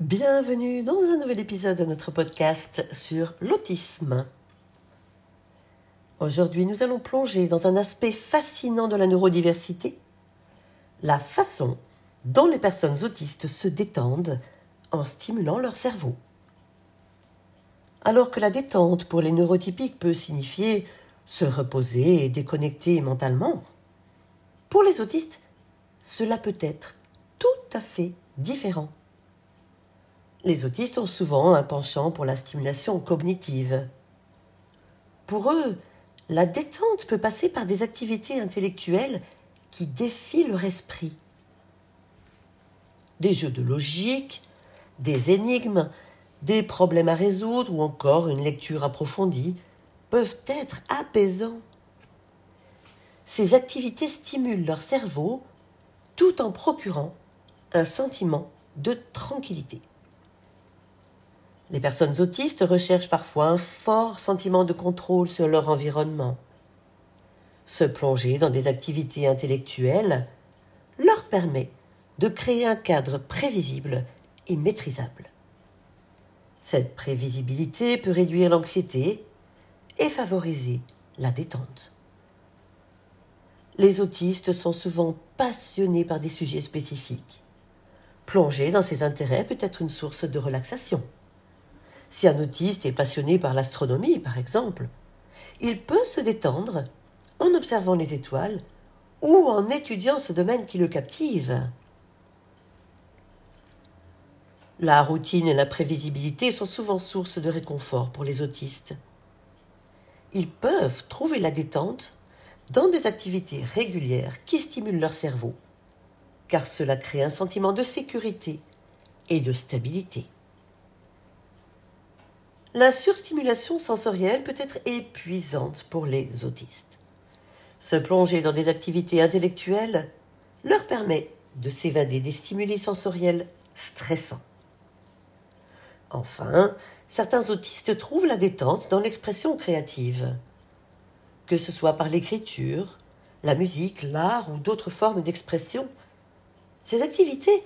Bienvenue dans un nouvel épisode de notre podcast sur l'autisme. Aujourd'hui, nous allons plonger dans un aspect fascinant de la neurodiversité, la façon dont les personnes autistes se détendent en stimulant leur cerveau. Alors que la détente pour les neurotypiques peut signifier se reposer et déconnecter mentalement, pour les autistes, cela peut être tout à fait différent. Les autistes ont souvent un penchant pour la stimulation cognitive. Pour eux, la détente peut passer par des activités intellectuelles qui défient leur esprit. Des jeux de logique, des énigmes, des problèmes à résoudre ou encore une lecture approfondie peuvent être apaisants. Ces activités stimulent leur cerveau tout en procurant un sentiment de tranquillité. Les personnes autistes recherchent parfois un fort sentiment de contrôle sur leur environnement. Se plonger dans des activités intellectuelles leur permet de créer un cadre prévisible et maîtrisable. Cette prévisibilité peut réduire l'anxiété et favoriser la détente. Les autistes sont souvent passionnés par des sujets spécifiques. Plonger dans ces intérêts peut être une source de relaxation. Si un autiste est passionné par l'astronomie, par exemple, il peut se détendre en observant les étoiles ou en étudiant ce domaine qui le captive. La routine et la prévisibilité sont souvent source de réconfort pour les autistes. Ils peuvent trouver la détente dans des activités régulières qui stimulent leur cerveau, car cela crée un sentiment de sécurité et de stabilité. La surstimulation sensorielle peut être épuisante pour les autistes. Se plonger dans des activités intellectuelles leur permet de s'évader des stimuli sensoriels stressants. Enfin, certains autistes trouvent la détente dans l'expression créative. Que ce soit par l'écriture, la musique, l'art ou d'autres formes d'expression, ces activités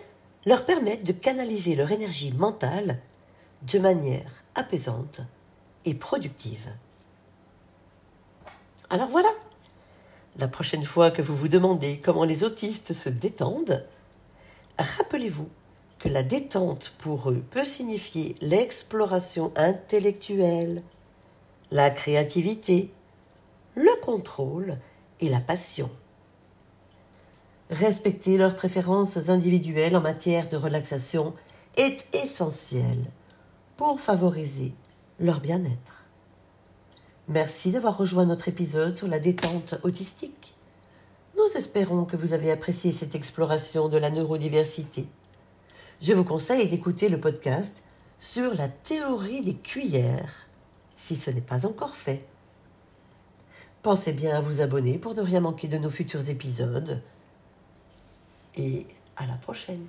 leur permettent de canaliser leur énergie mentale de manière apaisante et productive. Alors voilà, la prochaine fois que vous vous demandez comment les autistes se détendent, rappelez-vous que la détente pour eux peut signifier l'exploration intellectuelle, la créativité, le contrôle et la passion. Respecter leurs préférences individuelles en matière de relaxation est essentiel favoriser leur bien-être. Merci d'avoir rejoint notre épisode sur la détente autistique. Nous espérons que vous avez apprécié cette exploration de la neurodiversité. Je vous conseille d'écouter le podcast sur la théorie des cuillères, si ce n'est pas encore fait. Pensez bien à vous abonner pour ne rien manquer de nos futurs épisodes. Et à la prochaine.